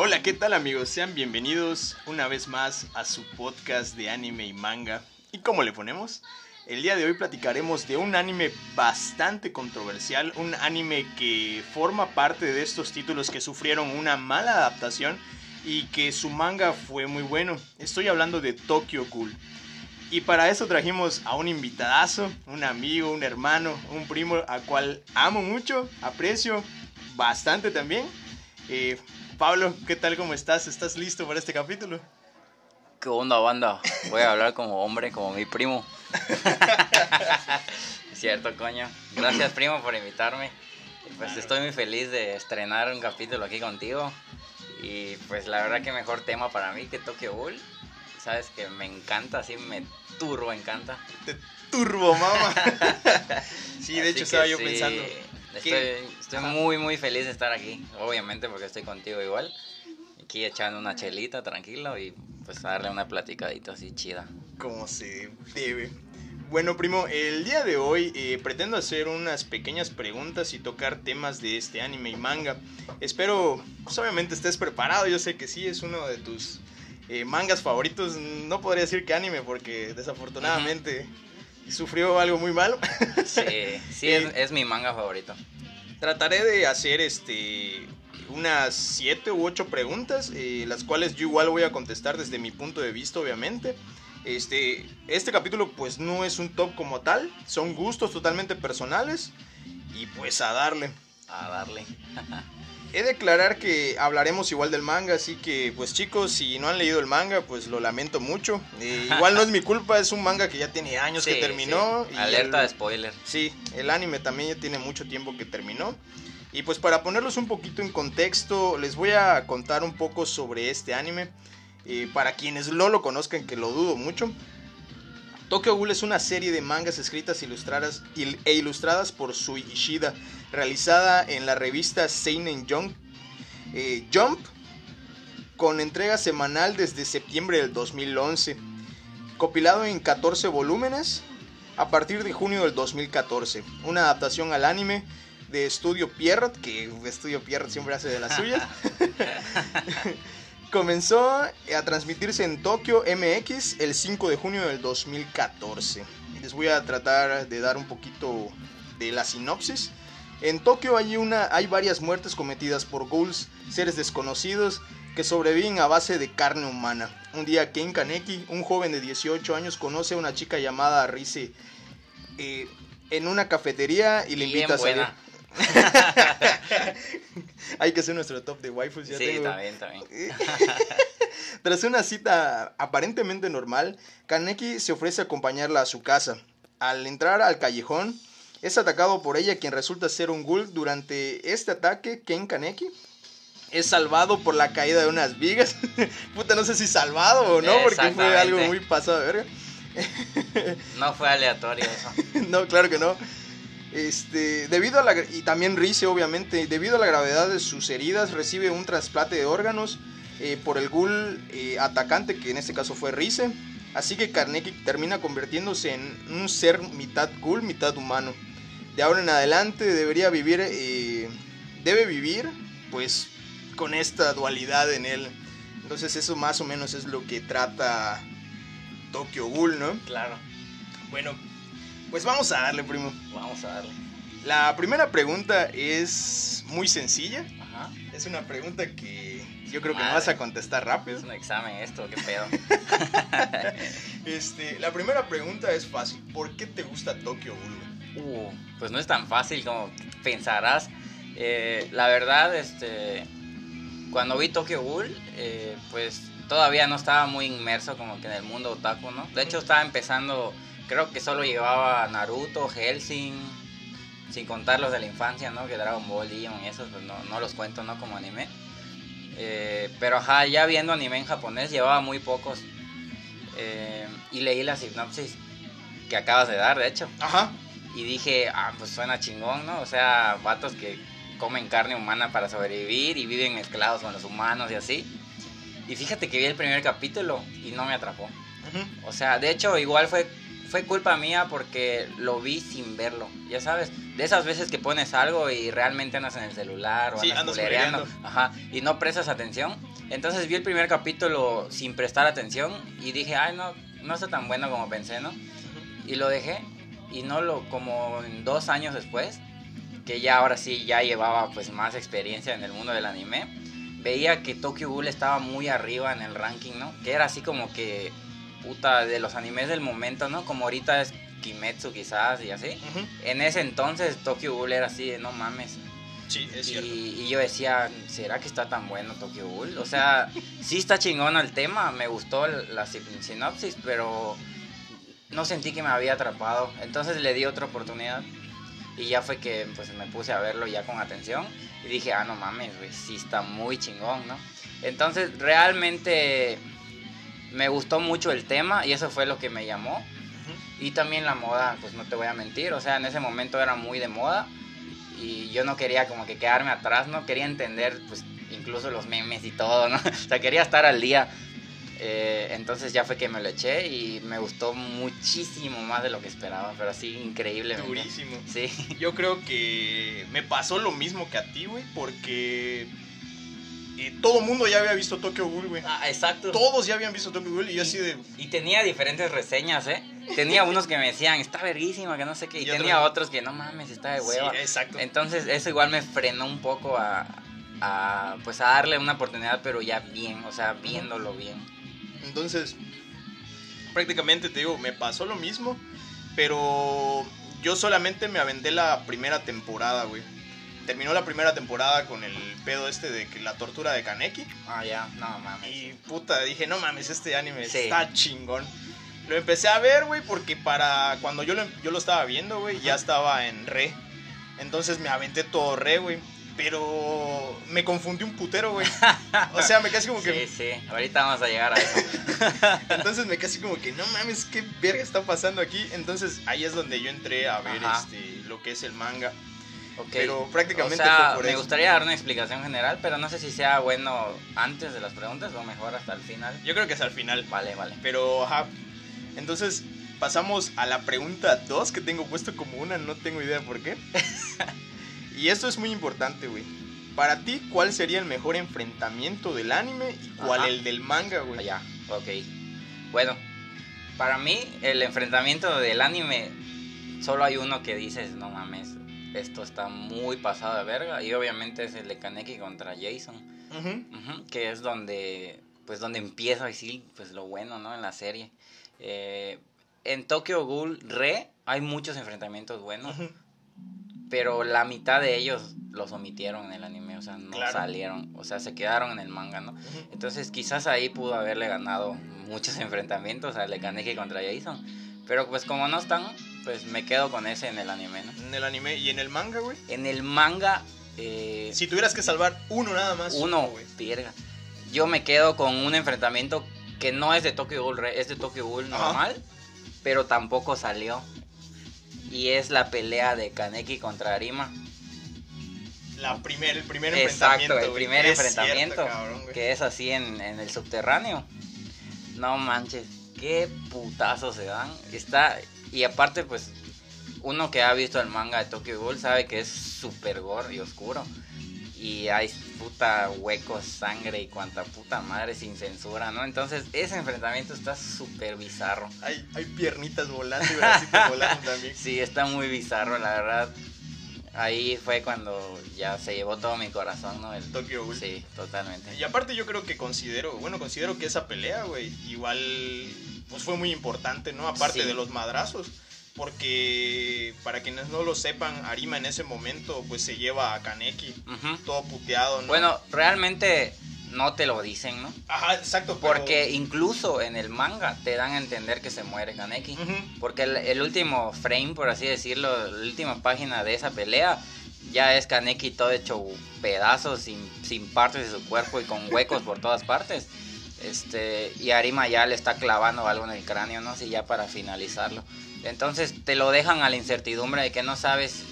Hola, ¿qué tal amigos? Sean bienvenidos una vez más a su podcast de anime y manga. ¿Y cómo le ponemos? El día de hoy platicaremos de un anime bastante controversial, un anime que forma parte de estos títulos que sufrieron una mala adaptación y que su manga fue muy bueno. Estoy hablando de Tokyo Ghoul. Y para eso trajimos a un invitadazo, un amigo, un hermano, un primo a cual amo mucho, aprecio bastante también. Eh, Pablo, ¿qué tal? ¿Cómo estás? ¿Estás listo para este capítulo? ¿Qué onda, banda? Voy a hablar como hombre, como mi primo. Cierto, coño. Gracias, primo, por invitarme. Pues estoy muy feliz de estrenar un capítulo aquí contigo. Y pues la verdad que mejor tema para mí que Tokyo Ghoul. Sabes que me encanta, así me turbo encanta. Te turbo, mamá. sí, de hecho estaba yo pensando. Estoy, muy, muy feliz de estar aquí. Obviamente porque estoy contigo igual. Aquí echando una chelita tranquilo y pues darle una platicadita así chida. Como se debe. Bueno, primo, el día de hoy eh, pretendo hacer unas pequeñas preguntas y tocar temas de este anime y manga. Espero, pues obviamente estés preparado, yo sé que sí, es uno de tus eh, mangas favoritos. No podría decir que anime porque desafortunadamente sufrió algo muy malo. Sí, sí, es, es, mi manga favorito. Trataré de hacer este unas siete u ocho preguntas, eh, las cuales yo igual voy a contestar desde mi punto de vista, obviamente. Este, este capítulo pues no es un top como tal, son gustos totalmente personales y pues a darle. A darle. He de declarar que hablaremos igual del manga, así que pues chicos, si no han leído el manga, pues lo lamento mucho. Eh, igual no es mi culpa, es un manga que ya tiene años que terminó. Alerta de spoiler. Sí, el anime también ya tiene mucho tiempo que terminó. Y pues para ponerlos un poquito en contexto, les voy a contar un poco sobre este anime. Eh, para quienes no lo conozcan, que lo dudo mucho. Tokyo Ghoul es una serie de mangas escritas ilustradas e ilustradas por Sui Ishida, realizada en la revista Seinen Jump, eh, Jump, con entrega semanal desde septiembre del 2011, compilado en 14 volúmenes a partir de junio del 2014, una adaptación al anime de Estudio Pierrot, que Estudio Pierrot siempre hace de las suyas. Comenzó a transmitirse en Tokio MX el 5 de junio del 2014. Les voy a tratar de dar un poquito de la sinopsis. En Tokio hay, una, hay varias muertes cometidas por ghouls, seres desconocidos, que sobreviven a base de carne humana. Un día Ken Kaneki, un joven de 18 años, conoce a una chica llamada Rise eh, en una cafetería y le invita a salir. Hay que hacer nuestro top de waifus. Ya sí, también, también. Tras una cita aparentemente normal, Kaneki se ofrece a acompañarla a su casa. Al entrar al callejón, es atacado por ella, quien resulta ser un ghoul. Durante este ataque, Ken Kaneki es salvado por la caída de unas vigas. Puta, no sé si salvado o no, porque fue algo muy pasado de verga. no fue aleatorio eso. no, claro que no. Este, debido a la, y también Rice, obviamente, debido a la gravedad de sus heridas, recibe un trasplante de órganos eh, por el ghoul eh, atacante, que en este caso fue Rice. Así que Karneki termina convirtiéndose en un ser mitad ghoul, mitad humano. De ahora en adelante debería vivir, eh, debe vivir, pues, con esta dualidad en él. Entonces eso más o menos es lo que trata Tokyo Ghoul, ¿no? Claro. Bueno, pues vamos a darle, primo. Vamos a darle. La primera pregunta es muy sencilla. Ajá. Es una pregunta que yo creo que no vas a contestar rápido. Es un examen esto, qué pedo. este, la primera pregunta es fácil. ¿Por qué te gusta Tokyo Ghoul? Uh, pues no es tan fácil como pensarás. Eh, la verdad, este, cuando vi Tokyo Ghoul, eh, pues todavía no estaba muy inmerso como que en el mundo otaku, ¿no? De hecho, estaba empezando creo que solo llevaba Naruto, Helsing, sin contar los de la infancia, ¿no? Que Dragon Ball, Digimon y esos, pues no, los cuento, ¿no? Como anime. Eh, pero ajá, ya viendo anime en japonés llevaba muy pocos. Eh, y leí la sinopsis que acabas de dar, de hecho. Ajá. Y dije, ah, pues suena chingón, ¿no? O sea, vatos que comen carne humana para sobrevivir y viven mezclados con los humanos y así. Y fíjate que vi el primer capítulo y no me atrapó. O sea, de hecho, igual fue fue culpa mía porque lo vi sin verlo, ya sabes. De esas veces que pones algo y realmente andas en el celular o Sí, andas andas ajá, y no prestas atención. Entonces vi el primer capítulo sin prestar atención y dije, ay, no, no está tan bueno como pensé, ¿no? Y lo dejé y no lo, como dos años después, que ya ahora sí ya llevaba pues más experiencia en el mundo del anime, veía que Tokyo Ghoul estaba muy arriba en el ranking, ¿no? Que era así como que, puta, de los animes del momento, ¿no? Como ahorita es Kimetsu quizás y así. Ujú. En ese entonces Tokyo Ghoul era así de no mames. Sí, es Y, cierto. y yo decía, ¿será que está tan bueno Tokyo Ghoul? O sea, sí está chingón el tema, me gustó la sin- sinopsis, pero no sentí que me había atrapado. Entonces le di otra oportunidad y ya fue que pues me puse a verlo ya con atención y dije, ah, no mames, güey, sí está muy chingón, ¿no? Entonces realmente me gustó mucho el tema y eso fue lo que me llamó. Y también la moda, pues no te voy a mentir, o sea, en ese momento era muy de moda y yo no quería como que quedarme atrás, ¿no? Quería entender, pues, incluso los memes y todo, ¿no? O sea, quería estar al día. Eh, entonces ya fue que me lo eché y me gustó muchísimo más de lo que esperaba, pero así increíblemente. Durísimo. Sí, Yo creo que me pasó lo mismo que a ti, güey, porque eh, todo mundo ya había visto Tokyo Ghoul, güey. ah, exacto. Todos ya habían visto Tokyo Ghoul y yo así de... Y tenía diferentes reseñas, ¿eh? Tenía unos que me decían, está verguísima, que no sé qué, y, Y tenía otros- otros que no mames, está de hueva. Sí, exacto. Entonces eso igual me frenó un poco a, a, pues a darle una oportunidad, pero ya bien, o sea, viéndolo bien. Entonces, prácticamente te digo, me pasó lo mismo, pero yo solamente me aventé la primera temporada, güey. Terminó la primera temporada con el pedo este de que la tortura de Kaneki. Ah, ya, no mames. Y puta, dije, no mames, este anime Sí. está chingón. Lo empecé a ver, güey, porque para cuando yo lo, yo lo estaba viendo, güey, ya estaba en re. Entonces me aventé todo re, güey. Pero me confundí un putero, güey. O sea, me casi como que... Sí, sí, ahorita vamos a llegar a eso. Entonces me casi como que, no mames, qué verga está pasando aquí. Entonces ahí es donde yo entré a ver Ajá. este lo que es el manga. Ok. Pero prácticamente o sea, fue por me eso. gustaría dar una explicación general, pero no sé si sea bueno antes de las preguntas o mejor hasta el final. Yo creo que es al final. Vale, vale. Pero, ajá. Entonces pasamos a la pregunta 2 que tengo puesto como una, no tengo idea por qué. y esto es muy importante, güey. Para ti, ¿cuál sería el mejor enfrentamiento del anime y cuál Ajá. el del manga, güey? Allá, ok. Bueno, para mí el enfrentamiento del anime solo hay uno que dices, no mames, esto está muy pasado de verga y obviamente es el de Kaneki contra Jason, que es donde pues donde empieza pues lo bueno, ¿no? En la serie. Eh, en Tokyo Ghoul Re hay muchos enfrentamientos buenos, pero la mitad de ellos los omitieron en el anime, o sea, no Claro. salieron, o sea, se quedaron en el manga, ¿no? Entonces quizás ahí pudo haberle ganado muchos enfrentamientos al de Kaneki contra Jason. Pero pues como no están, pues me quedo con ese en el anime, ¿no? En el anime y en el manga, güey. En el manga, eh, Si tuvieras que salvar uno nada más. uno, güey. Yo me quedo con un enfrentamiento que no es de Tokyo Ghoul, es de Tokyo Ghoul Ajá. normal, pero tampoco salió. Y es la pelea de Kaneki contra Arima. La primer, el primer Exacto, enfrentamiento. el güey. primer Es enfrentamiento. cierto, cabrón, güey. que es así en, en el subterráneo. No manches, qué putazo se dan. Está, y aparte, pues, uno que ha visto el manga de Tokyo Ghoul sabe que es súper gore y oscuro. Y hay puta huecos, sangre y cuanta puta madre sin censura, ¿no? Entonces, ese enfrentamiento está súper bizarro. Hay, hay piernitas volando y bracitos volando también. Sí, está muy bizarro, la verdad. Ahí fue cuando ya se llevó todo mi corazón, ¿no? El, Tokyo Ghoul. sí, totalmente. Y aparte yo creo que considero, bueno, considero que esa pelea, güey, igual pues fue muy importante, ¿no? Aparte Sí. de los madrazos, porque para quienes no lo sepan, Arima en ese momento pues se lleva a Kaneki Ujú. todo puteado, ¿no? Bueno, realmente no te lo dicen, ¿no? Ajá, exacto, pero- Porque incluso en el manga te dan a entender que se muere Kaneki. Ujú. Porque el, el último frame, por así decirlo, la última página de esa pelea, ya es Kaneki todo hecho pedazos, sin, sin partes de su cuerpo y con huecos por todas partes. Este, y Arima ya le está clavando algo en el cráneo, no sé, ya para finalizarlo. Entonces te lo dejan a la incertidumbre de que no sabes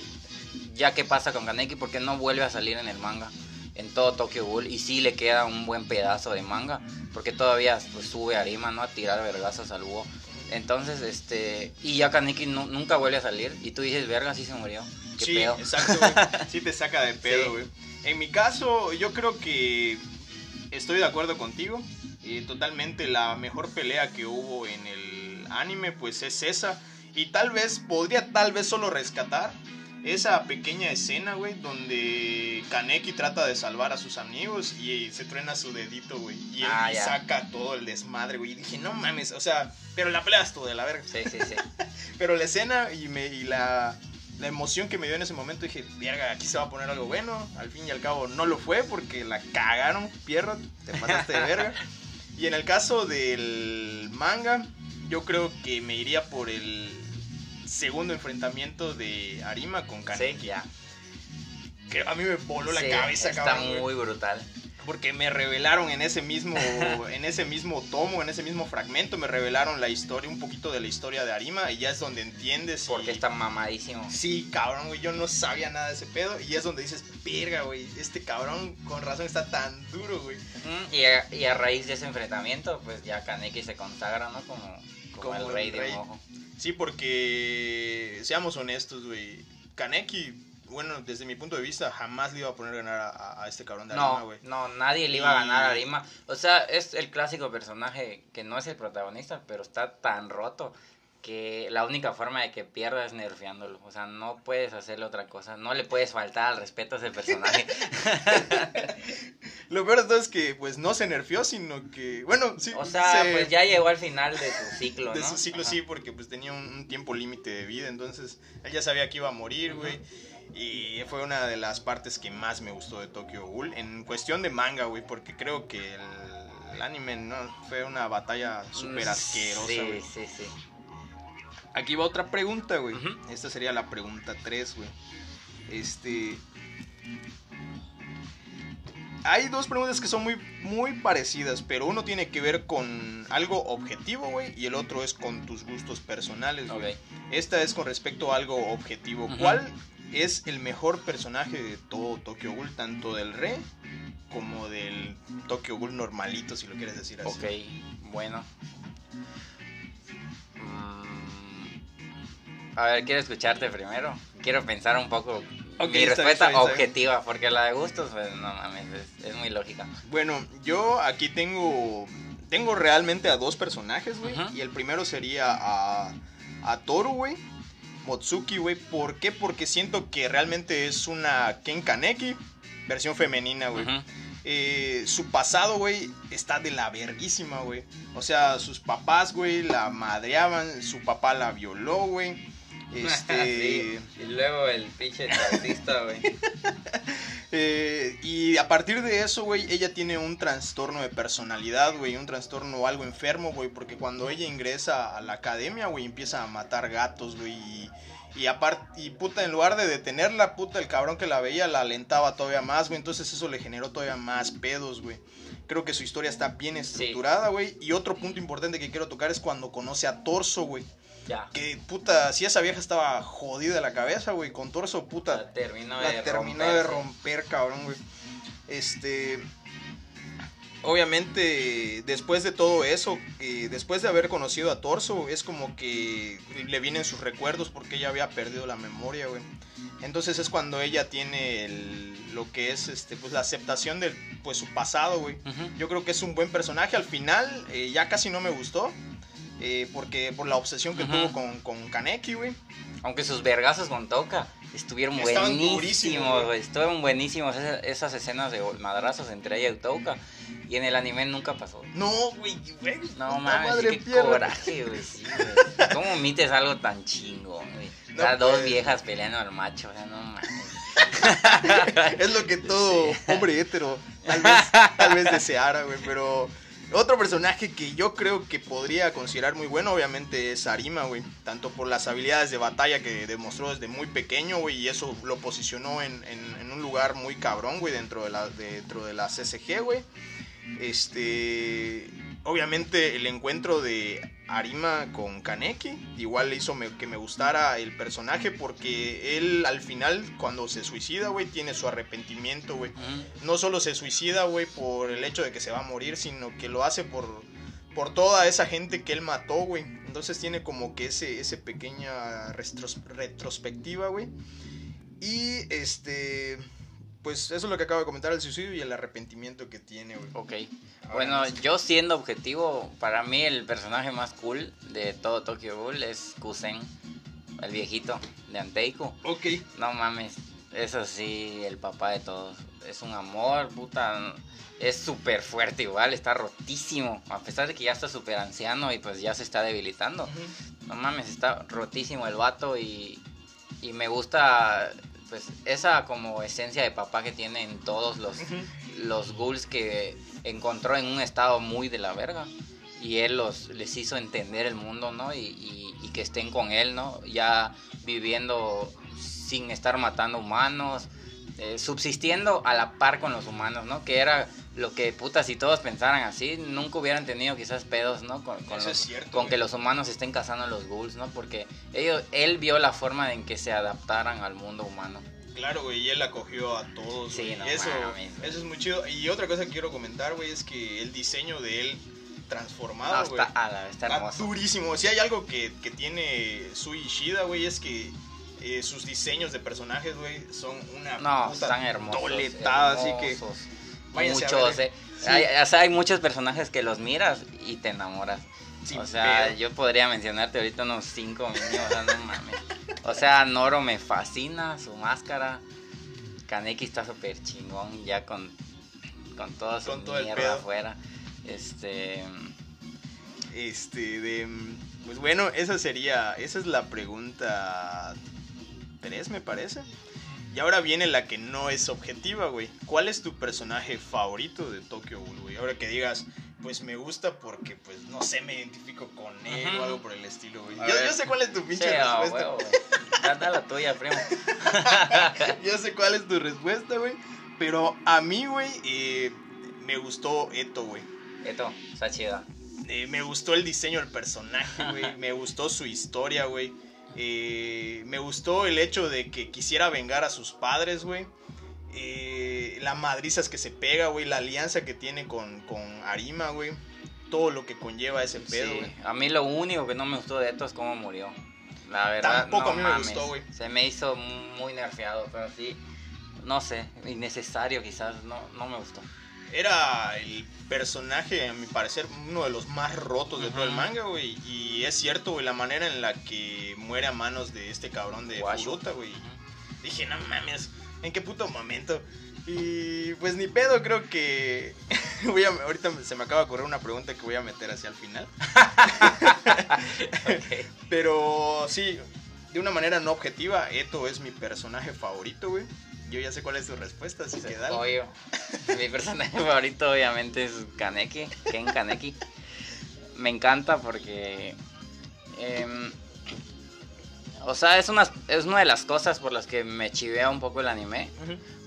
ya qué pasa con Kaneki porque no vuelve a salir en el manga en todo Tokyo Ghoul y sí le queda un buen pedazo de manga porque todavía pues, sube Arima no a tirar vergazos al búho Entonces, este. Y ya Kaneki nu- nunca vuelve a salir. Y tú dices, verga, sí se murió. ¿Qué sí, pedo? exacto, güey. Sí te saca de pedo, Sí. güey. En mi caso, yo creo que estoy de acuerdo contigo. Eh, totalmente la mejor pelea que hubo en el anime, pues es esa. Y tal vez, podría tal vez solo rescatar esa pequeña escena, güey, donde Kaneki trata de salvar a sus amigos y se truena su dedito, güey. Y él Ah, saca todo el desmadre, güey. Y dije, no mames, o sea, pero la pelea estuvo de la verga. Sí, sí, sí. Pero la escena y, me, y la, la emoción que me dio en ese momento, dije, verga, aquí se va a poner algo bueno. Al fin y al cabo no lo fue porque la cagaron, Pierrot, te pasaste de verga. Y en el caso del manga, yo creo que me iría por el segundo enfrentamiento de Arima con Sí, Kaneki. ya. Que a mí me voló la Sí, cabeza, Está cabrón. güey. muy brutal. Porque me revelaron en ese mismo en ese mismo tomo, en ese mismo fragmento, me revelaron la historia, un poquito de la historia de Arima y ya es donde entiendes y- Porque está mamadísimo. Sí, cabrón, güey, yo no sabía nada de ese pedo y es donde dices, verga, güey, este cabrón con razón está tan duro, güey. Mm, Y a, y a raíz de ese enfrentamiento, pues ya Kaneki se consagra, ¿no? Como, como, Como el el rey de rey. mojo. Sí, porque seamos honestos, güey, Kaneki, bueno, desde mi punto de vista, jamás le iba a poner a ganar a, a este cabrón de Arima, No, güey. no, nadie le iba a ganar a Arima. O sea, es el clásico personaje que no es el protagonista, pero está tan roto que la única forma de que pierda es nerfeándolo. O sea, no puedes hacerle otra cosa. No le puedes faltar al respeto a ese personaje. Lo peor de todo es que, pues, no se nerfeó, sino que, bueno, sí. o sea, se- pues ya llegó al final de su ciclo, De ¿no? su ciclo Ajá. sí, porque pues tenía un, un tiempo límite de vida, entonces él ya sabía que iba a morir, güey. Y fue una de las partes que más me gustó de Tokyo Ghoul. En cuestión de manga, güey, porque creo que el, el anime no fue una batalla súper asquerosa, Sí, güey. sí, sí. Aquí va otra pregunta, güey. Esta sería la pregunta 3, güey. Este. Hay dos preguntas que son muy, muy parecidas, pero uno tiene que ver con algo objetivo, güey, y el otro es con tus gustos personales, güey. Ok. Esta es con respecto a algo objetivo. ¿Cuál es el mejor personaje de todo Tokyo Ghoul, tanto del Re como del Tokyo Ghoul normalito, si lo quieres decir así? Ok, bueno. Mm, A ver, quiero escucharte primero. Quiero pensar un poco. Mi respuesta bien, bien. objetiva, porque la de gustos, pues no mames, es, es muy lógica. Bueno, yo aquí tengo. Tengo realmente a dos personajes, güey. Y el primero sería a. A Toru, güey. Motsuki, güey. ¿Por qué? Porque siento que realmente es una Ken Kaneki, versión femenina, güey. Eh, su pasado, güey, está de la verguísima, güey. O sea, sus papás, güey, la madreaban. Su papá la violó, güey. Este. Sí, Y luego el pinche taxista, güey. Eh, y a partir de eso, güey, ella tiene un trastorno de personalidad, güey, un trastorno algo enfermo, güey, porque cuando ella ingresa a la academia, güey, empieza a matar gatos, güey, y, y aparte, y puta, en lugar de detenerla, puta, el cabrón que la veía la alentaba todavía más, güey, entonces eso le generó todavía más pedos, güey. Creo que su historia está bien estructurada, güey. Y otro punto importante que quiero tocar es cuando conoce a Torso, güey. Ya. Que puta, si esa vieja estaba jodida de la cabeza, güey, con Torso, puta, La terminó la de terminó de romper, cabrón, güey. Este. Obviamente, después de todo eso, eh, después de haber conocido a Torso, es como que le vienen sus recuerdos porque ella había perdido la memoria, güey. Entonces es cuando ella tiene el- lo que es este, pues, la aceptación de pues, su pasado, güey. Yo creo que es un buen personaje. Al final, eh, ya casi no me gustó. Eh, porque por la obsesión que tuvo con, con Kaneki, güey. Aunque sus vergazos con Toca estuvieron Estaban buenísimos, güey. Estuvieron buenísimos esas, esas escenas de madrazos entre ella y Toca. Y en el anime nunca pasó. No, güey, güey. No mames, qué pierna. coraje, güey. sí. ¿Cómo omites algo tan chingón, güey? No Las dos viejas peleando al macho, o sea, no mames. es lo que todo hombre hétero tal vez, tal vez deseara, güey. Pero otro personaje que yo creo que podría considerar muy bueno, obviamente, es Arima, güey. Tanto por las habilidades de batalla que demostró desde muy pequeño, güey. Y eso lo posicionó en, en- un lugar muy cabrón, güey, dentro de la, dentro de la CSG, güey. Este. Obviamente el encuentro de Arima con Kaneki igual hizo me- que me gustara el personaje porque él al final cuando se suicida, güey, tiene su arrepentimiento, güey. No solo se suicida, güey, por el hecho de que se va a morir, sino que lo hace por, por toda esa gente que él mató, güey. Entonces tiene como que ese, ese pequeña retros- retrospectiva, güey. Y este, pues eso es lo que acabo de comentar, el suicidio y el arrepentimiento que tiene, güey. Ok. Ahora Bueno, yo siendo objetivo, para mí el personaje más cool de todo Tokyo Ghoul es Kusen, el viejito de Anteiku. Ok. No mames, eso sí, el papá de todos. Es un amor, puta. Es súper fuerte igual, está rotísimo. A pesar de que ya está súper anciano y pues ya se está debilitando. No mames, está rotísimo el vato y, y me gusta pues esa como esencia de papá que tiene en todos los, los ghouls que encontró en un estado muy de la verga. Y él los, les hizo entender el mundo, ¿no? Y, y- y que estén con él, ¿no? Ya viviendo sin estar matando humanos, eh, subsistiendo a la par con los humanos, ¿no? Que era lo que, puta, si todos pensaran así, nunca hubieran tenido quizás pedos, ¿no? Con, con Eso los- es cierto, con que los humanos estén cazando a los ghouls, ¿no? Porque ellos, él vio la forma en que se adaptaran al mundo humano. Claro, güey, y él acogió a todos, Sí, no eso, mames, eso es muy chido. Y otra cosa que quiero comentar, güey, es que el diseño de él transformado, güey. está, ala, está Está hermoso. durísimo. Si hay algo que, que tiene Sui Ishida, güey, es que eh, sus diseños de personajes, güey, son una No, puta están hermosos. toletada, así que hermosos. Váyanse Muchos, eh. Sí. Hay, o sea, hay muchos personajes que los miras y te enamoras. sin o sea, pedo. yo podría mencionarte ahorita unos cinco mínimo, o sea, no mames. O sea, Noro me fascina, su máscara. Kaneki está súper chingón ya con, con toda su Con todo el mierda afuera. Este. Este, de... Pues bueno, esa sería, esa es la pregunta 3, me parece. Y ahora viene la que no es objetiva, güey. ¿Cuál es tu personaje favorito de Tokyo Ghoul, güey? Ahora que digas, pues me gusta porque, pues, no sé, me identifico con él o algo por el estilo, güey. Yo, sé cuál es tu Sí, pinche a respuesta. Date la tuya, primo. Yo sé cuál es tu respuesta, güey. Pero a mí, güey, eh, me gustó Eto, güey. Esto, está chida. Eh, me gustó el diseño del personaje, güey. me gustó su historia, güey. Eh, me gustó el hecho de que quisiera vengar a sus padres, güey. Eh, la madrizas que se pega, güey. La alianza que tiene con, con Arima, güey. Todo lo que conlleva ese pedo, Sí, güey. a mí lo único que no me gustó de esto es cómo murió. La verdad, Tampoco no a mí me gustó, güey. Se me hizo muy nerfeado, pero sí, no sé, innecesario quizás, no, no me gustó. Era el personaje, a mi parecer, uno de los más rotos de todo el manga, güey. Y es cierto, güey, la manera en la que muere a manos de este cabrón de. Furuta, güey. Dije, no mames, ¿en qué puto momento? Y pues ni pedo, creo que. voy a, ahorita se me acaba de ocurrir una pregunta que voy a meter hacia el final. Pero sí, de una manera no objetiva, Eto es mi personaje favorito, güey. Yo ya sé cuál es tu respuesta, así que dale. Obvio. Mi personaje favorito obviamente es Kaneki, Ken Kaneki. Me encanta porque... em, o sea, es una, es una de las cosas por las que me chivea un poco el anime.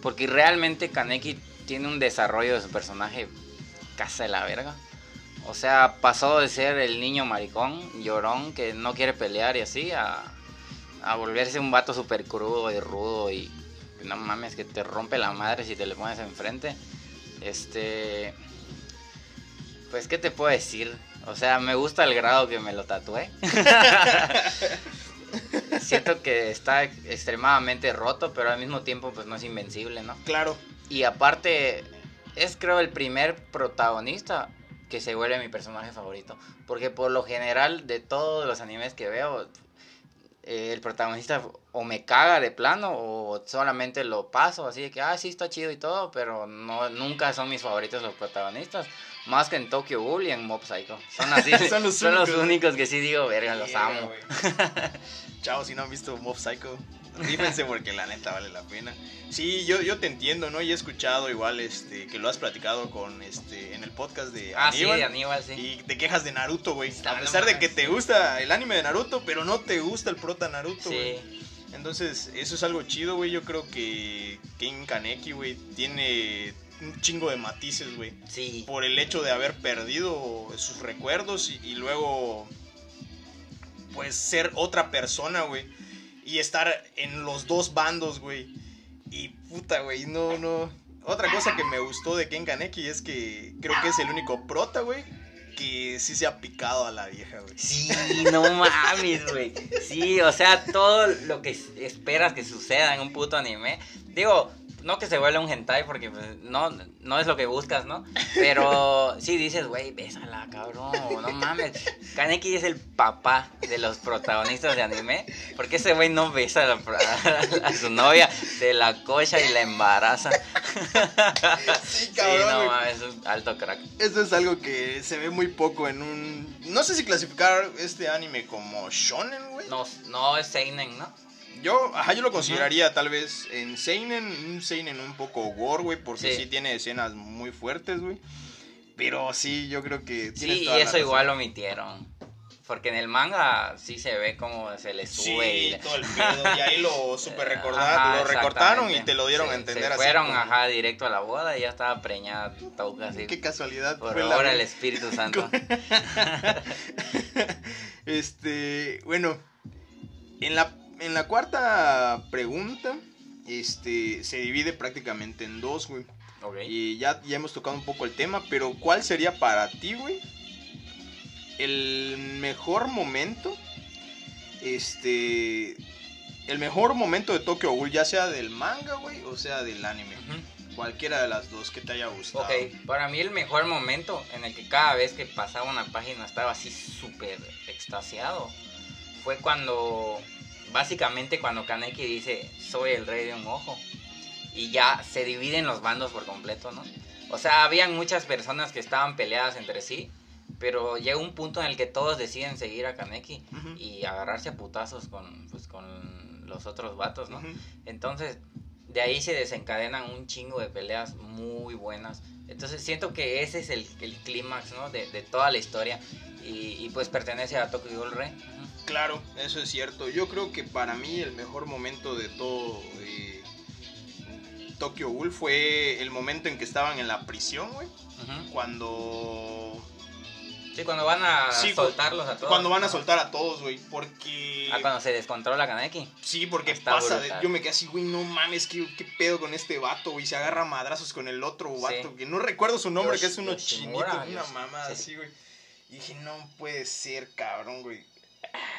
Porque realmente Kaneki tiene un desarrollo de su personaje casa de la verga. O sea, pasó de ser el niño maricón, llorón, que no quiere pelear y así, a, a volverse un vato súper crudo y rudo y no mames, que te rompe la madre si te le pones enfrente. Este. Pues, ¿qué te puedo decir? O sea, me gusta el grado que me lo tatué. Siento que está extremadamente roto, pero al mismo tiempo, pues no es invencible, ¿no? Claro. Y aparte, es creo el primer protagonista que se vuelve mi personaje favorito. Porque por lo general, de todos los animes que veo, eh, el protagonista o me caga de plano o solamente lo paso así de que, ah, sí, está chido y todo, pero no, nunca son mis favoritos los protagonistas. Más que en Tokyo Ghoul y en Mob Psycho. Son así, Son los son los únicos. que sí digo, verga, los amo. Chao, si no han visto Mob Psycho, rífense porque la neta vale la pena. Sí, yo, yo te entiendo, ¿no? Y he escuchado igual este que lo has platicado con este en el podcast de Ah, sí, Aníbal. de Aníbal, sí. Y te quejas de Naruto, güey. A pesar de que te gusta el anime de Naruto, pero no te gusta el prota Naruto, güey. Sí. Entonces, eso es algo chido, güey. Yo creo que Ken Kaneki, güey, tiene un chingo de matices, güey. Sí. Por el hecho de haber perdido sus recuerdos y, y luego, pues, ser otra persona, güey. Y estar en los dos bandos, güey. Y puta, güey, no, no. Otra cosa que me gustó de Ken Kaneki es que creo que es el único prota, güey, que sí se ha picado a la vieja, güey. Sí, no mames, güey. Sí, o sea, todo lo que esperas que suceda en un puto anime. Digo, no que se vuelva un hentai porque pues, no, no es lo que buscas, ¿no? Pero sí dices, güey, bésala, cabrón, no mames. Kaneki es el papá de los protagonistas de anime. Porque ese güey no besa a, la- a su novia, se la cocha y la embaraza. Sí, Sí, cabrón, no güey. mames, es un alto crack. Eso es algo que se ve muy poco en un... No sé si clasificar este anime como shonen, güey. No, no es Seinen, ¿no? Yo, ajá, yo lo consideraría tal vez en Seinen, un Seinen un poco gore, güey, porque sí. Sí. tiene escenas muy fuertes, güey. Pero sí, yo creo que... Sí, y eso igual lo omitieron. Porque en el manga sí se ve como se le sube. y le- todo el pedo. Y ahí lo super recordaron, Ajá, lo recortaron y te lo dieron a entender se así. fueron, ajá, directo a la boda y ya estaba preñada Touka así. Qué casualidad. Por la- ahora el Espíritu Santo. este, bueno, en la, en la cuarta pregunta, este, se divide prácticamente en dos, güey. Ok. Y ya, ya hemos tocado un poco el tema, pero ¿cuál sería para ti, güey? El mejor momento, este, el mejor momento de Tokyo Ghoul, ya sea del manga, güey, o sea del anime. Cualquiera de las dos que te haya gustado. Ok, para mí el mejor momento en el que cada vez que pasaba una página estaba así súper extasiado fue cuando, básicamente cuando Kaneki dice, soy el rey de un ojo. Y ya se dividen los bandos por completo, ¿no? O sea, habían muchas personas que estaban peleadas entre sí, pero llega un punto en el que todos deciden seguir a Kaneki y agarrarse a putazos con, pues, con los otros vatos, ¿no? Entonces, de ahí se desencadenan un chingo de peleas muy buenas. Entonces, siento que ese es el, el clímax, ¿no? De, de toda la historia. Y, y, pues pertenece a Tokyo Ghoul Re. Claro, eso es cierto. Yo creo que para mí el mejor momento de todo eh, Tokyo Ghoul fue el momento en que estaban en la prisión, güey. Cuando Sí, cuando van a Sí, soltarlos a todos. cuando van a soltar a todos, güey, porque Ah, cuando se descontrola Kaneki. sí, porque Está pasa, de- yo me quedé así, güey, no mames, qué, qué pedo con este vato, güey, se agarra madrazos con el otro vato, Sí. que no recuerdo su nombre, que es uno chinito, Yoshimura, una Yoshi- mamá sí. así, güey. Y dije, no puede ser, cabrón, güey.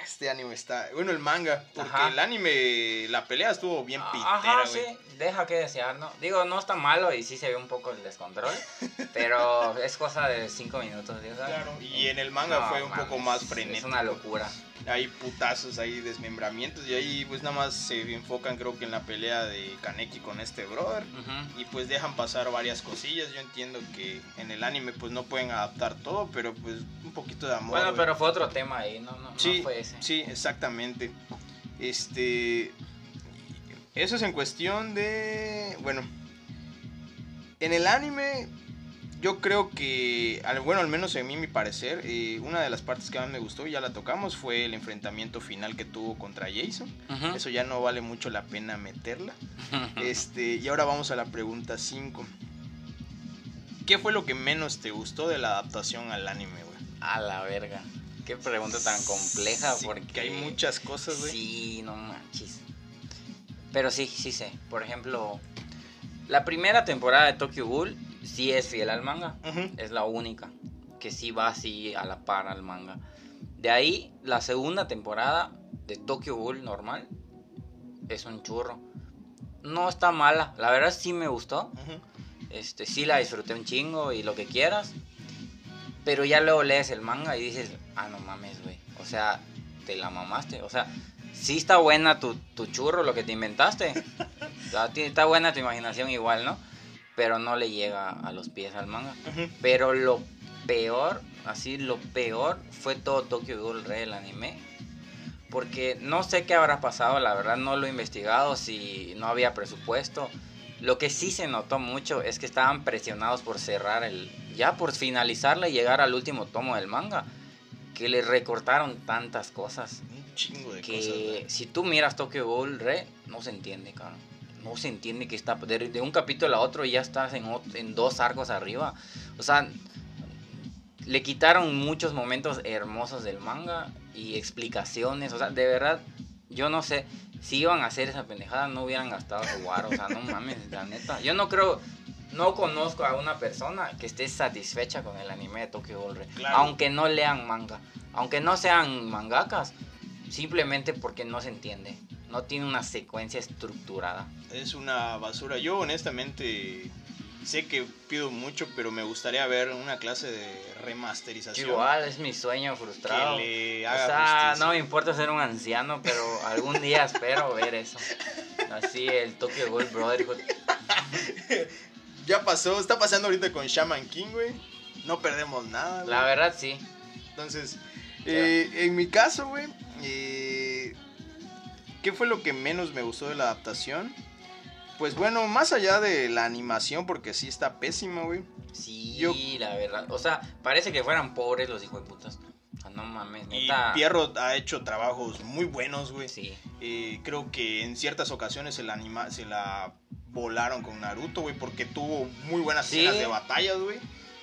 Ah, Este anime está. Bueno, el manga. Porque Ajá. el anime, la pelea estuvo bien pitera, Ajá, sí, deja que desear, ¿no? Digo, no está malo y sí se ve un poco el descontrol, pero es cosa de cinco minutos. Claro, y en el manga No, fue un poco más Es frenético. una locura. Hay putazos, hay desmembramientos y ahí pues nada más se enfocan creo que en la pelea de Kaneki con este brother. Y pues dejan pasar varias cosillas. Yo entiendo que en el anime pues no pueden adaptar todo, pero pues un poquito de amor. Bueno, pero fue otro tema ahí, no, no, Sí, no fue sí, exactamente. Este. Eso es en cuestión de. Bueno. En el anime. Yo creo que. Bueno, al menos en mí, mi parecer. eh, una de las partes que más me gustó, y ya la tocamos, fue el enfrentamiento final que tuvo contra Jason. Eso ya no vale mucho la pena meterla. Este. Y ahora vamos a la pregunta 5. ¿Qué fue lo que menos te gustó de la adaptación al anime, güey? A la verga. Qué pregunta tan compleja Sí, porque que hay muchas cosas, güey. Sí, no manches. Pero sí, sí sé. Por ejemplo, la primera temporada de Tokyo Ghoul sí es fiel al manga. Es la única que sí va así a la par al manga. De ahí, la segunda temporada de Tokyo Ghoul normal es un churro. No está mala, la verdad sí me gustó. Ujú. Este, sí la disfruté un chingo y lo que quieras. Pero ya luego lees el manga y dices, ah, no mames, güey. O sea, te la mamaste. O sea, sí está buena tu, tu churro, lo que te inventaste. Está, buena tu imaginación igual, ¿no? Pero no le llega a los pies al manga. Ujú. Pero lo peor, así, lo peor fue todo Tokyo Ghoul Re, el anime. Porque no sé qué habrá pasado, la verdad no lo he investigado, si no había presupuesto. Lo que sí se notó mucho es que estaban presionados por cerrar el... Ya por finalizarla y llegar al último tomo del manga. Que le recortaron tantas cosas. Un chingo de Que cosas, güey. si tú miras Tokyo Ghoul Re, no se entiende, cabrón. No se entiende que está de, de un capítulo a otro ya estás en, dos arcos arriba. O sea, le quitaron muchos momentos hermosos del manga y explicaciones. O sea, de verdad, yo no sé. Si iban a hacer esa pendejada, no hubieran gastado su. O sea, no mames, la neta. Yo no creo. No conozco a una persona que esté satisfecha con el anime de Tokyo Ghoul. Claro. Aunque no lean manga. Aunque no sean mangakas. Simplemente porque no se entiende. No tiene una secuencia estructurada. Es una basura. Yo honestamente sé que pido mucho, pero me gustaría ver una clase de remasterización. Igual es mi sueño frustrado. Que le O sea, justicia. no me importa ser un anciano, pero algún día espero ver eso. Así el Tokyo Ghoul Brotherhood. Ya pasó, está pasando ahorita con Shaman King, güey. No perdemos nada, güey. La verdad sí. Entonces, eh, en mi caso, güey, eh, ¿qué fue lo que menos me gustó de la adaptación? Pues bueno, más allá de la animación, porque sí está pésima, güey. Sí, Yo- la verdad. O sea, parece que fueran pobres los hijos de putas. O sea, no mames, Y neta. Pierrot ha hecho trabajos muy buenos, güey. Sí. Eh, creo que en ciertas ocasiones se la, anima, se la volaron con Naruto, güey, porque tuvo muy buenas Sí. escenas de batallas, güey.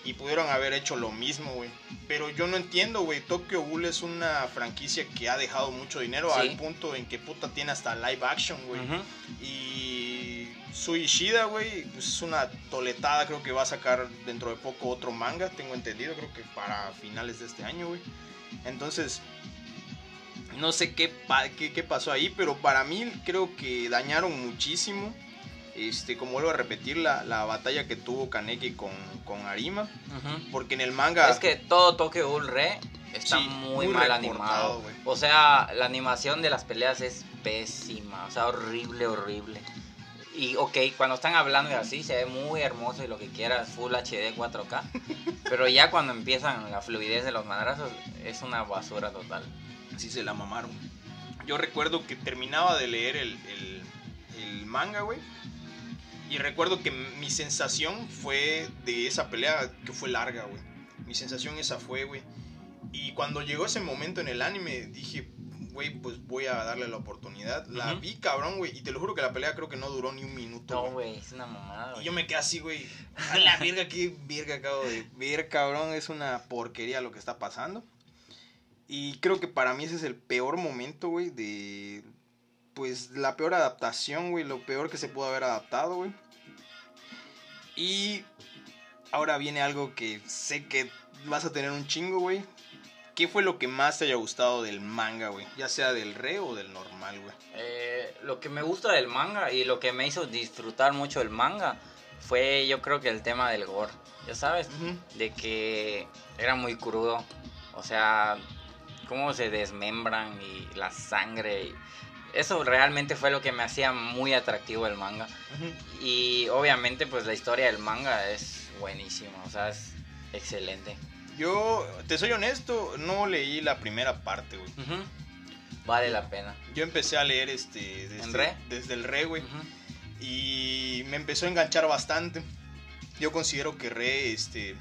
Y pudieron haber hecho lo mismo, güey. Pero yo no entiendo, güey. Tokyo Ghoul es una franquicia que ha dejado mucho dinero Sí. al punto en que puta tiene hasta live action, güey. Ujú. Y Sui Ishida, güey, pues es una toletada. Creo que va a sacar dentro de poco otro manga, tengo entendido. Creo que para finales de este año, güey. Entonces, no sé qué, qué, qué pasó ahí, pero para mí creo que dañaron muchísimo. Este, como vuelvo a repetir, la, la batalla que tuvo Kaneki con, con Arima. Ujú. Porque en el manga. Es que todo Tokyo Ghoul Re está Sí, muy, muy mal recortado, animado. güey. O sea, la animación de las peleas es pésima. O sea, horrible, horrible. Y ok, cuando están hablando y así se ve muy hermoso y lo que quieras, Full HD 4K. pero ya cuando empiezan la fluidez de los madrazos, es una basura total. sí se la mamaron. Yo recuerdo que terminaba de leer el, el- el manga, güey. Y recuerdo que mi sensación fue de esa pelea que fue larga, güey. Mi sensación esa fue, güey. Y cuando llegó ese momento en el anime, dije, güey, pues voy a darle la oportunidad. La vi, cabrón, güey. Y te lo juro que la pelea creo que no duró ni un minuto, No, güey. es una mamada, Y güey. yo me quedé así, güey. A la verga, qué verga acabo de ver, cabrón. Es una porquería lo que está pasando. Y creo que para mí ese es el peor momento, güey, de... Pues la peor adaptación, güey. Lo peor que se pudo haber adaptado, güey. Y ahora viene algo que sé que vas a tener un chingo, güey. ¿Qué fue lo que más te haya gustado del manga, güey? Ya sea del re o del normal, güey. Eh, lo que me gusta del manga y lo que me hizo disfrutar mucho el manga fue yo creo que el tema del gore, ya sabes, de que era muy crudo, o sea, cómo se desmembran y la sangre, y eso realmente fue lo que me hacía muy atractivo el manga y obviamente pues la historia del manga es buenísima, o sea, es excelente. Yo, te soy honesto, no leí la primera parte, güey. Vale la pena. Yo empecé a leer este desde, ¿En re? desde el re, güey. Y me empezó a enganchar bastante. Yo considero que re este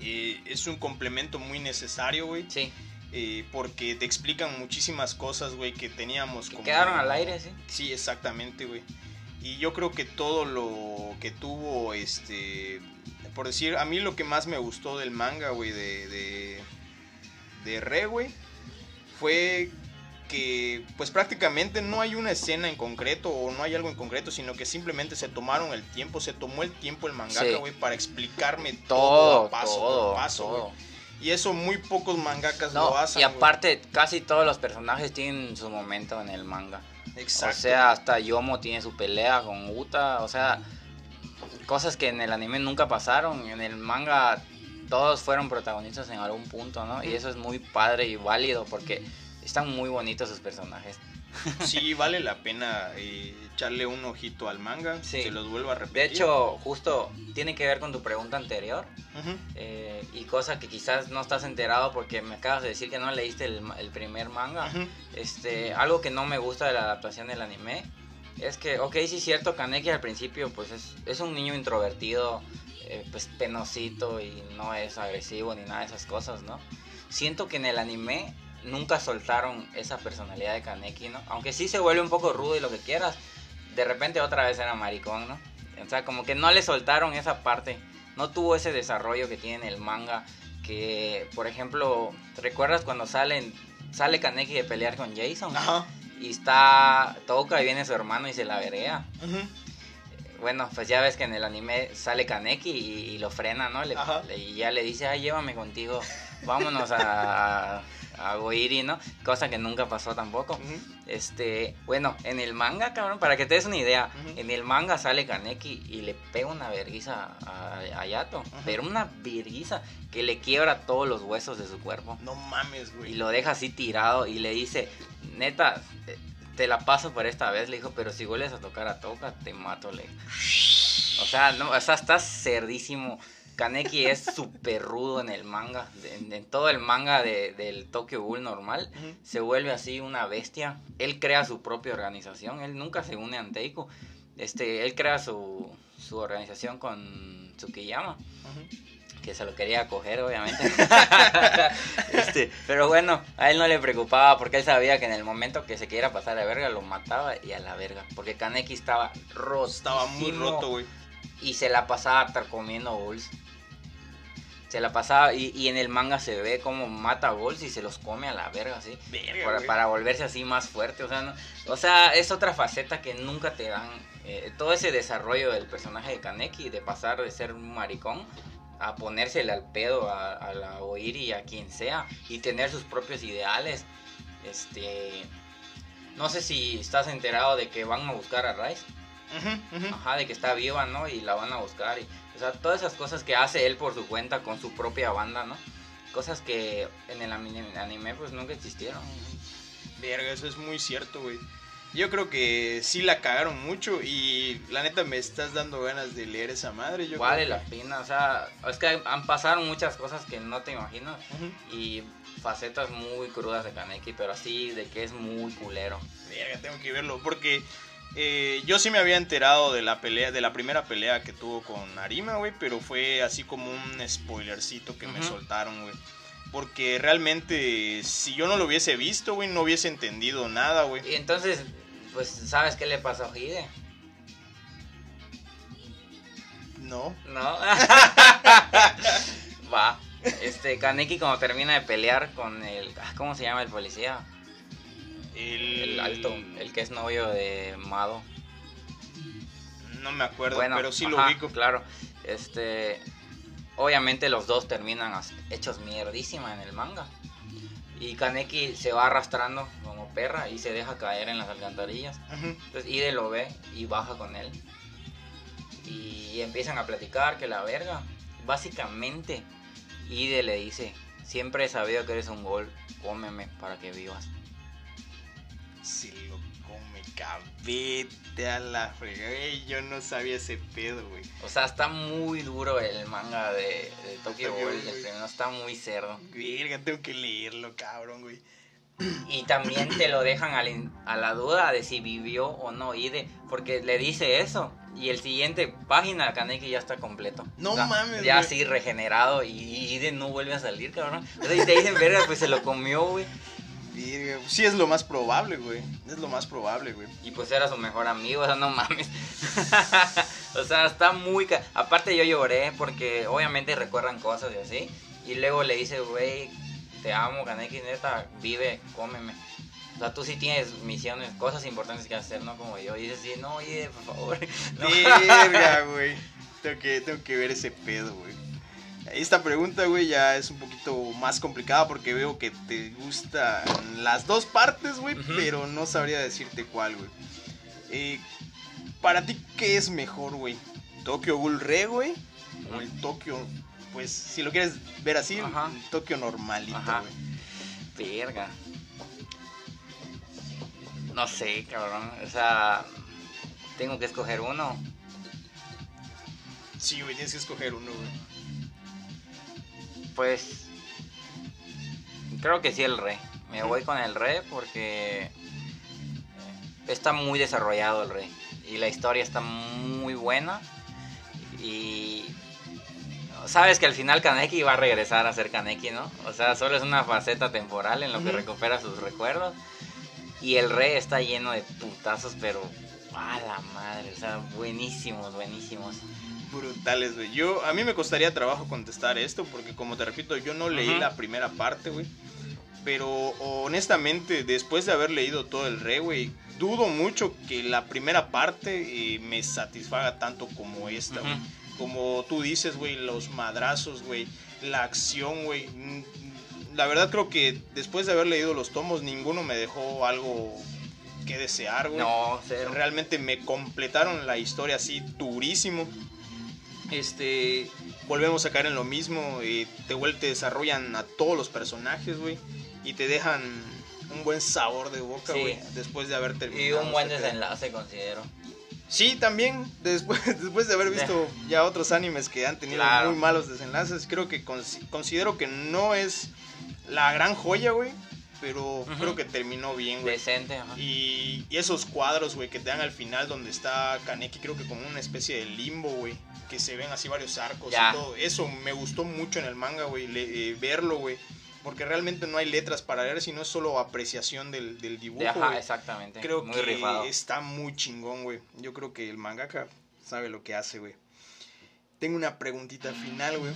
eh, es un complemento muy necesario, güey. Sí, eh, porque te explican muchísimas cosas, güey, que teníamos que como... quedaron al aire, sí. Sí, exactamente, güey. Y yo creo que todo lo que tuvo, este, por decir, a mí lo que más me gustó del manga, güey, de, de, de Re, güey, fue que, pues prácticamente no hay una escena en concreto o no hay algo en concreto, sino que simplemente se tomaron el tiempo, se tomó el tiempo el mangaka, Sí. güey, para explicarme todo, Todo, a paso todo, por paso, güey. todo. Y eso muy pocos mangakas No, lo hacen. y aparte, casi todos los personajes tienen su momento en el manga. Exacto. O sea, hasta Yomo tiene su pelea con Uta. O sea, cosas que en el anime nunca pasaron. En el manga todos fueron protagonistas en algún punto, ¿no? Y eso es muy padre y válido porque están muy bonitos sus personajes. Sí, vale la pena eh, echarle un ojito al manga. Sí. Se los vuelvo a repetir. De hecho, justo tiene que ver con tu pregunta anterior. Eh, y cosa que quizás no estás enterado porque me acabas de decir que no leíste el, el primer manga. Ujú. Este, algo que no me gusta de la adaptación del anime es que, ok, sí es cierto, Kaneki al principio pues es, es un niño introvertido, eh, pues penosito y no es agresivo ni nada de esas cosas, ¿no? Siento que en el anime nunca soltaron esa personalidad de Kaneki, ¿no? Aunque sí se vuelve un poco rudo y lo que quieras, de repente otra vez era maricón, ¿no? O sea, como que no le soltaron esa parte, no tuvo ese desarrollo que tiene en el manga, que, por ejemplo, ¿recuerdas cuando salen, sale Kaneki de pelear con Jason? Ajá. y está Toca y viene su hermano y se la verea. Bueno, pues ya ves que en el anime sale Kaneki y, lo frena, ¿no? Le, y ya le dice, ay, llévame contigo, vámonos a, a Goiri, ¿no? Cosa que nunca pasó tampoco. Este, bueno, en el manga, cabrón, para que te des una idea, en el manga sale Kaneki y le pega una verguiza a, Yato, pero una verguiza que le quiebra todos los huesos de su cuerpo. No mames, güey. Y lo deja así tirado y le dice, neta, te la paso por esta vez, le dijo, pero si vuelves a tocar a Toca, te mato, le O sea, no, o sea, estás cerdísimo. Kaneki es súper rudo en el manga. En, todo el manga de, del Tokyo Ghoul normal, se vuelve así una bestia. Él crea su propia organización. Él nunca se une a Anteiko. Este, él crea su, su organización con Tsukiyama. Que se lo quería coger, obviamente. este, pero bueno, a él no le preocupaba porque él sabía que en el momento que se quiera pasar a verga, lo mataba y a la verga. Porque Kaneki estaba roto. Estaba muy roto, güey. Y se la pasaba estar comiendo bulls se la pasaba y, en el manga se ve como mata a Bulls y se los come a la verga, así. para, volverse así más fuerte, o sea, o sea, es otra faceta que nunca te dan. Eh, todo ese desarrollo del personaje de Kaneki, de pasar de ser un maricón a ponérsele al pedo a, la Oiri y a quien sea y tener sus propios ideales. Este. No sé si estás enterado de que van a buscar a Rice. Ajá, de que está viva, ¿no? Y la van a buscar. Y, o sea, todas esas cosas que hace él por su cuenta con su propia banda, ¿no? Cosas que en el anime pues nunca existieron. Verga, eso es muy cierto, güey. Yo creo que sí la cagaron mucho y la neta me estás dando ganas de leer esa madre. Yo vale la pena, o sea, es que han pasado muchas cosas que no te imaginas y facetas muy crudas de Kaneki, pero así de que es muy culero. Verga, tengo que verlo porque eh, yo sí me había enterado de la pelea, de la primera pelea que tuvo con Arima, güey, pero fue así como un spoilercito que me soltaron, güey. Porque realmente, si yo no lo hubiese visto, güey, no hubiese entendido nada, güey. Y entonces, pues, ¿sabes qué le pasó a Hide? No. No. Va. Este, Kaneki como termina de pelear con el... Ah, ¿Cómo se llama el policía? El, alto, el que es novio de Mado. No me acuerdo, pero sí lo ubico. Claro, este, obviamente los dos terminan hechos mierdísima en el manga. Y Kaneki se va arrastrando como perra y se deja caer en las alcantarillas. Entonces Ide lo ve y baja con él. Y empiezan a platicar que la verga. Básicamente, Ide le dice, siempre he sabido que eres un gol, cómeme para que vivas se lo come cabete a la fregada. Yo no sabía ese pedo, güey. O sea, está muy duro el manga de, Tokyo Ghoul. no está muy cerdo. Verga, tengo que leerlo, cabrón, güey. Y también te lo dejan a la duda de si vivió o no Ide, porque le dice eso. Y el siguiente página, Kaneki ya está completo. No mames, Ya así regenerado y Ide no vuelve a salir, cabrón. Entonces te dicen, verga, pues se lo comió, güey. Sí, es lo más probable, güey. Es lo más probable, güey. Y pues era su mejor amigo, o sea, no mames. o sea, está muy... Aparte yo lloré porque obviamente recuerdan cosas y así. Y luego le dice, güey, te amo, Kaneki, neta, vive, cómeme. O sea, tú sí tienes misiones, cosas importantes que hacer, ¿no? Como yo. Y dices, sí, no, oye, por favor. Verga, güey. Tengo que, tengo que ver ese pedo, güey. Esta pregunta, güey, ya es un poquito más complicada porque veo que te gustan las dos partes, güey, pero no sabría decirte cuál, güey. Eh, para ti, ¿qué es mejor, güey? ¿Tokyo Ghoul Re, güey? ¿O el Tokio, pues, si lo quieres ver así, el Tokio normalito, güey? Verga. No sé, cabrón. O sea, tengo que escoger uno. Sí, güey, tienes que escoger uno, güey. Pues creo que sí el re. Me voy con el re porque está muy desarrollado el re. Y la historia está muy buena. Y sabes que al final Kaneki va a regresar a ser Kaneki, ¿no? O sea, solo es una faceta temporal en lo que recupera sus recuerdos. Y el re está lleno de putazos, pero a la madre, o sea, buenísimos, buenísimos brutales, güey. Yo, a mí me costaría trabajo contestar esto porque, como te repito, yo no leí la primera parte, güey. Pero honestamente, después de haber leído todo el re, güey, dudo mucho que la primera parte eh, me satisfaga tanto como esta, güey. Como tú dices, güey, los madrazos, güey, la acción, güey. La verdad creo que después de haber leído los tomos, ninguno me dejó algo que desear, güey. No, cero. Realmente me completaron la historia así durísimo. Este, volvemos a caer en lo mismo. eh, te, desarrollan a todos los personajes, güey. Y te dejan un buen sabor de boca, Sí. güey. Después de haber Y terminado. un buen este pedo. desenlace, considero. Sí, también. Después, después de haber visto ya otros animes que han tenido Claro. muy malos desenlaces, creo que consi- considero que no es la gran joya, güey. Pero creo que terminó bien, güey. Decente, ajá. Y, y esos cuadros, güey, que te dan al final donde está Kaneki, creo que como una especie de limbo, güey. Que se ven así varios arcos Ya. y todo. Eso me gustó mucho en el manga, güey, eh, verlo, güey. Porque realmente no hay letras para leer, sino es solo apreciación del, del dibujo. Ajá, exactamente. Creo Muy que rifado. está muy chingón, güey. Yo creo que el mangaka sabe lo que hace, güey. Tengo una preguntita final, güey.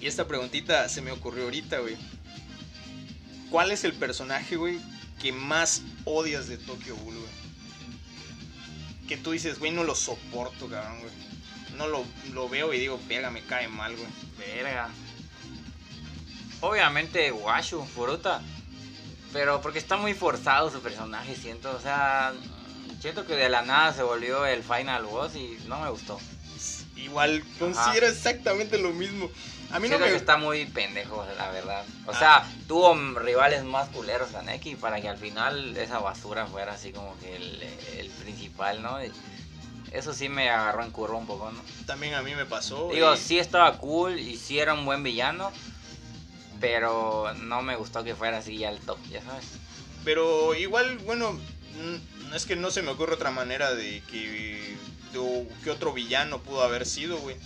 Y esta preguntita se me ocurrió ahorita, güey. ¿Cuál es el personaje, güey, que más odias de Tokyo Ghoul, güey? Que tú dices, güey, no lo soporto, cabrón, güey. No lo, lo veo y digo, verga, me cae mal, güey. Verga. Obviamente Washu, Furuta. Pero porque está muy forzado su personaje, siento. O sea, siento que de la nada se volvió el final boss y no me gustó. Igual, considero exactamente lo mismo. A mí no siento me... que está muy pendejo, la verdad. O sea, tuvo rivales más culeros Kaneki para que al final esa basura fuera así como que el, el principal, ¿no? Y eso sí me agarró en curva un poco, ¿no? También a mí me pasó. Digo, y- sí estaba cool y sí era un buen villano, pero no me gustó que fuera así al top, ya sabes. Pero igual, bueno, mm, es que no se me ocurre otra manera de que, de- que otro villano pudo haber sido, güey.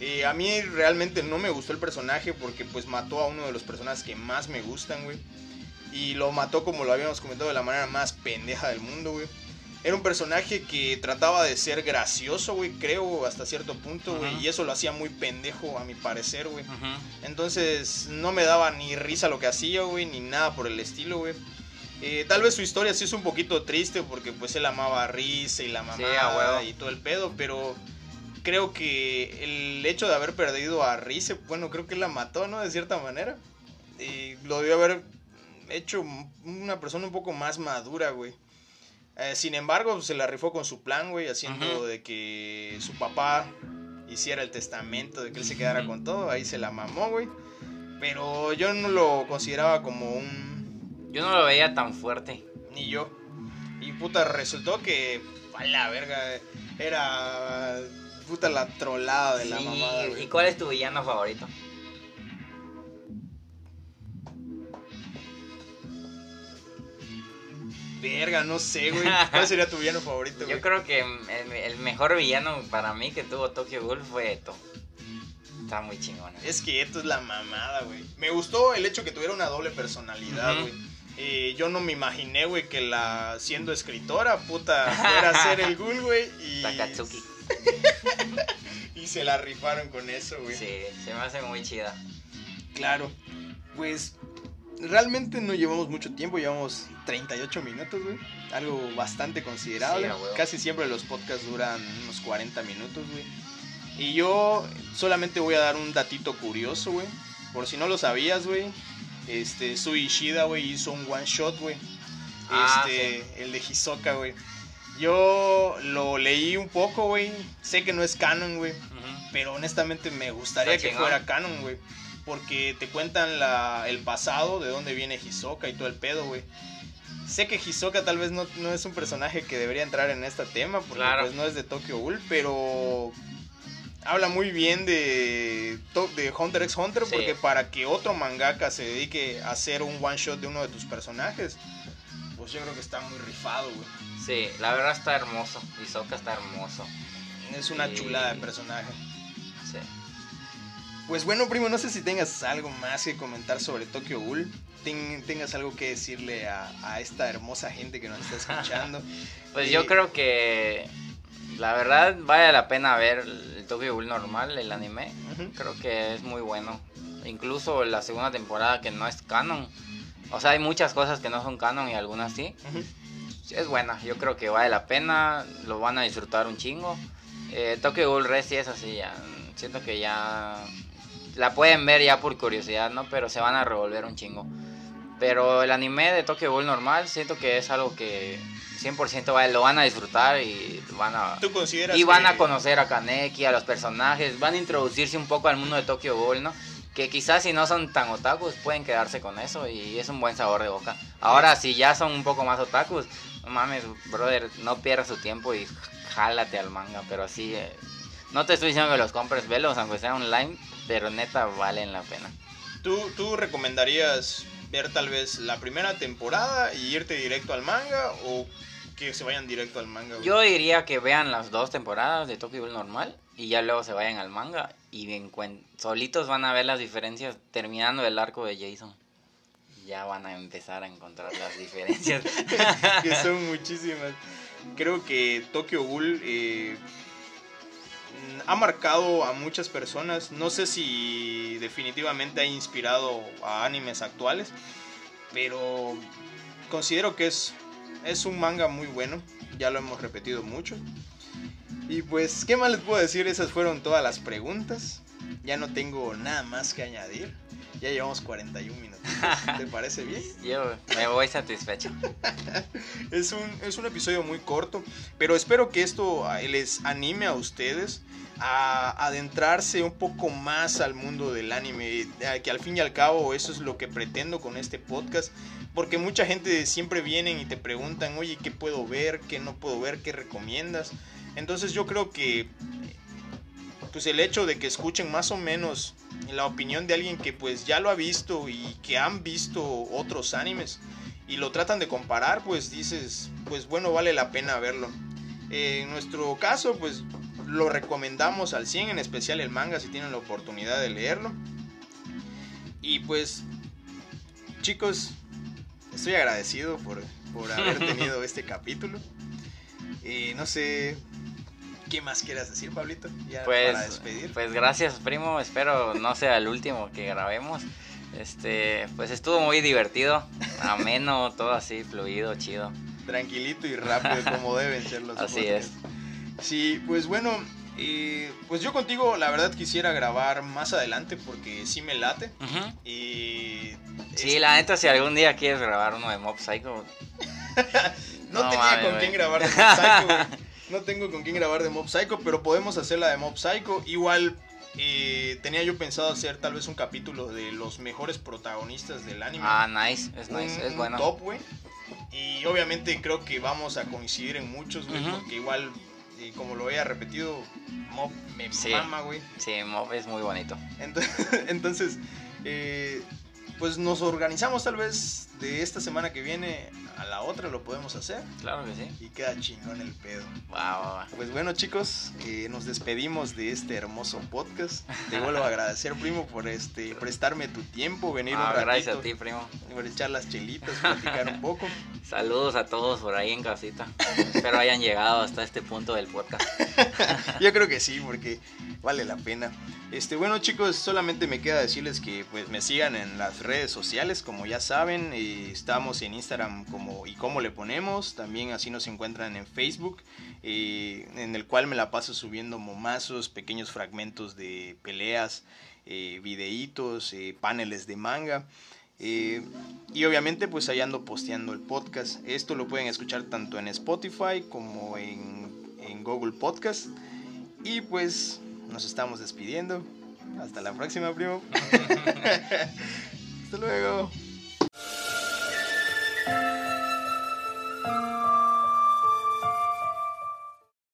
Eh, a mí realmente no me gustó el personaje porque pues mató a uno de los personajes que más me gustan, güey. Y lo mató como lo habíamos comentado de la manera más pendeja del mundo, güey. Era un personaje que trataba de ser gracioso, güey, creo, hasta cierto punto, güey. Y eso lo hacía muy pendejo, a mi parecer, güey. Entonces no me daba ni risa lo que hacía, güey, ni nada por el estilo, güey. Eh, tal vez su historia sí es un poquito triste porque pues él amaba a Risa y la mamá Sí, y todo el pedo, pero creo que el hecho de haber perdido a Rize, bueno, creo que la mató, ¿no? De cierta manera. Y lo debió haber hecho una persona un poco más madura, güey. Eh, sin embargo, se la rifó con su plan, güey, haciendo de que su papá hiciera el testamento, de que él se quedara con todo. Ahí se la mamó, güey. Pero yo no lo consideraba como un... Yo no lo veía tan fuerte. Ni yo. Y puta, resultó que... A la verga. Era... Puta la trolada de la mamada, ¿Y cuál es tu villano favorito? Verga, no sé, güey. ¿Cuál sería tu villano favorito, güey? Yo creo que el, el mejor villano para mí que tuvo Tokyo Ghoul fue Eto. Está muy chingón. Es que esto es la mamada, güey. Me gustó el hecho que tuviera una doble personalidad, güey. Eh, yo no me imaginé, güey, que la siendo escritora, puta, fuera a ser el ghoul, güey. Y, Takatsuki. y se la rifaron con eso, güey. Sí, se me hace muy chida. Claro. Pues realmente no llevamos mucho tiempo, llevamos 38 minutos, güey. Algo bastante considerable. Sí. Casi siempre los podcasts duran unos 40 minutos, güey. Y yo solamente voy a dar un datito curioso, güey. Por si no lo sabías, güey. Este, Sui Ishida, güey, hizo un one shot, güey. Ah, Este, el de Hisoka, güey. Yo lo leí un poco, güey. Sé que no es canon, güey. Pero honestamente me gustaría que fuera canon, güey. Porque te cuentan la, el pasado, de dónde viene Hisoka y todo el pedo, güey. Sé que Hisoka tal vez no, no es un personaje que debería entrar en este tema, porque Claro. pues no es de Tokyo Ghoul, pero habla muy bien de, de Hunter x Hunter, Sí. porque para que otro mangaka se dedique a hacer un one shot de uno de tus personajes, pues yo creo que está muy rifado, güey. Sí, la verdad está hermoso. Hisoka está hermoso. Es una Sí. chulada de personaje. Sí. Pues bueno, primo, no sé si tengas algo más que comentar sobre Tokyo Ghoul. Ten- tengas algo que decirle a, a esta hermosa gente que nos está escuchando. Pues Eh, yo creo que la verdad vale la pena ver el Tokyo Ghoul normal, el anime. Creo que es muy bueno. Incluso la segunda temporada que no es canon. O sea, hay muchas cosas que no son canon y algunas sí. Ujú. Es buena, yo creo que vale la pena, lo van a disfrutar un chingo. Eh, Tokyo Ghoul Red sí es así, ya. Siento que ya la pueden ver ya por curiosidad, ¿no? Pero se van a revolver un chingo. Pero el anime de Tokyo Ghoul normal, siento que es algo que 100% va- lo van a disfrutar y van a... ¿Tú consideras Y van a que- conocer a Kaneki, a los personajes, van a introducirse un poco al mundo de Tokyo Ghoul, ¿no? Que quizás si no son tan otakus pueden quedarse con eso y es un buen sabor de boca. Ahora, si ya son un poco más otakus, no mames, brother, no pierdas tu tiempo y jálate al manga, pero así... eh, no te estoy diciendo que los compres velos, aunque sea online, pero neta valen la pena. ¿Tú, ¿Tú recomendarías ver tal vez la primera temporada y irte directo al manga o que se vayan directo al manga? güey? Yo diría que vean las dos temporadas de Tokyo Ghoul normal y ya luego se vayan al manga y bien solitos van a ver las diferencias terminando el arco de Jason. Ya van a empezar a encontrar las diferencias. que son muchísimas. Creo que Tokyo Ghoul eh, ha marcado a muchas personas. No sé si definitivamente ha inspirado a animes actuales, pero considero que es, es un manga muy bueno. Ya lo hemos repetido mucho. Y pues, ¿qué más les puedo decir? Esas fueron todas las preguntas. Ya no tengo nada más que añadir. Ya llevamos 41 minutos. ¿Te parece bien? Yo me voy satisfecho. Es un, es un episodio muy corto, pero espero que esto les anime a ustedes a adentrarse un poco más al mundo del anime, que al fin y al cabo eso es lo que pretendo con este podcast, porque mucha gente siempre vienen y te preguntan, oye, ¿qué puedo ver? ¿Qué no puedo ver? ¿Qué recomiendas? Entonces yo creo que pues el hecho de que escuchen más o menos la opinión de alguien que pues ya lo ha visto y que han visto otros animes y lo tratan de comparar, pues dices, pues bueno, vale la pena verlo. Eh, en nuestro caso, pues lo recomendamos al 100, en especial el manga si tienen la oportunidad de leerlo. Y pues, chicos, estoy agradecido por, por haber tenido este capítulo. Eh, no sé, ¿qué más quieras decir, Pablito? Ya Pues, para despedir. pues gracias, primo. Espero no sea el último que grabemos. Este, pues estuvo muy divertido, ameno, todo así, fluido, chido. Tranquilito y rápido, como deben ser los Así podcasts. Sí, pues bueno, eh, pues yo contigo la verdad quisiera grabar más adelante porque sí me late. Y Sí, es- la neta, si algún día quieres grabar uno de Mob Psycho, no, no tenía con quién grabar de Mob Psycho. güey. No tengo con quién grabar de Mob Psycho, pero podemos hacer la de Mob Psycho. Igual eh, tenía yo pensado hacer tal vez un capítulo de los mejores protagonistas del anime. ah, nice, es un, nice, es bueno. top, güey. Y obviamente creo que vamos a coincidir en muchos, güey, porque igual, eh, como lo había repetido, Mob me Sí. mama, güey. Sí, Mob es muy bonito. Entonces, entonces eh, pues nos organizamos tal vez de esta semana que viene a la otra, lo podemos hacer. Claro que sí. Y queda chingón el pedo. Va, va, va. Pues bueno, chicos, eh, nos despedimos de este hermoso podcast. Te vuelvo a agradecer, primo, por este prestarme tu tiempo, venir Ah, un ratito, gracias a ti, primo. por echar las chelitas, platicar un poco. Saludos a todos por ahí en casita. Espero hayan llegado hasta este punto del podcast. Yo creo que sí, porque vale la pena. Este, bueno, chicos, solamente me queda decirles que pues me sigan en las redes sociales, como ya saben, eh, estamos en Instagram como y cómo le ponemos, también así nos encuentran en Facebook, eh, en el cual me la paso subiendo momazos, pequeños fragmentos de peleas, eh, videitos, eh, paneles de manga. Eh, y obviamente pues ahí ando posteando el podcast. Esto lo pueden escuchar tanto en Spotify como en, en Google Podcast. Y pues nos estamos despidiendo. Hasta la próxima, primo. Hasta luego. thank you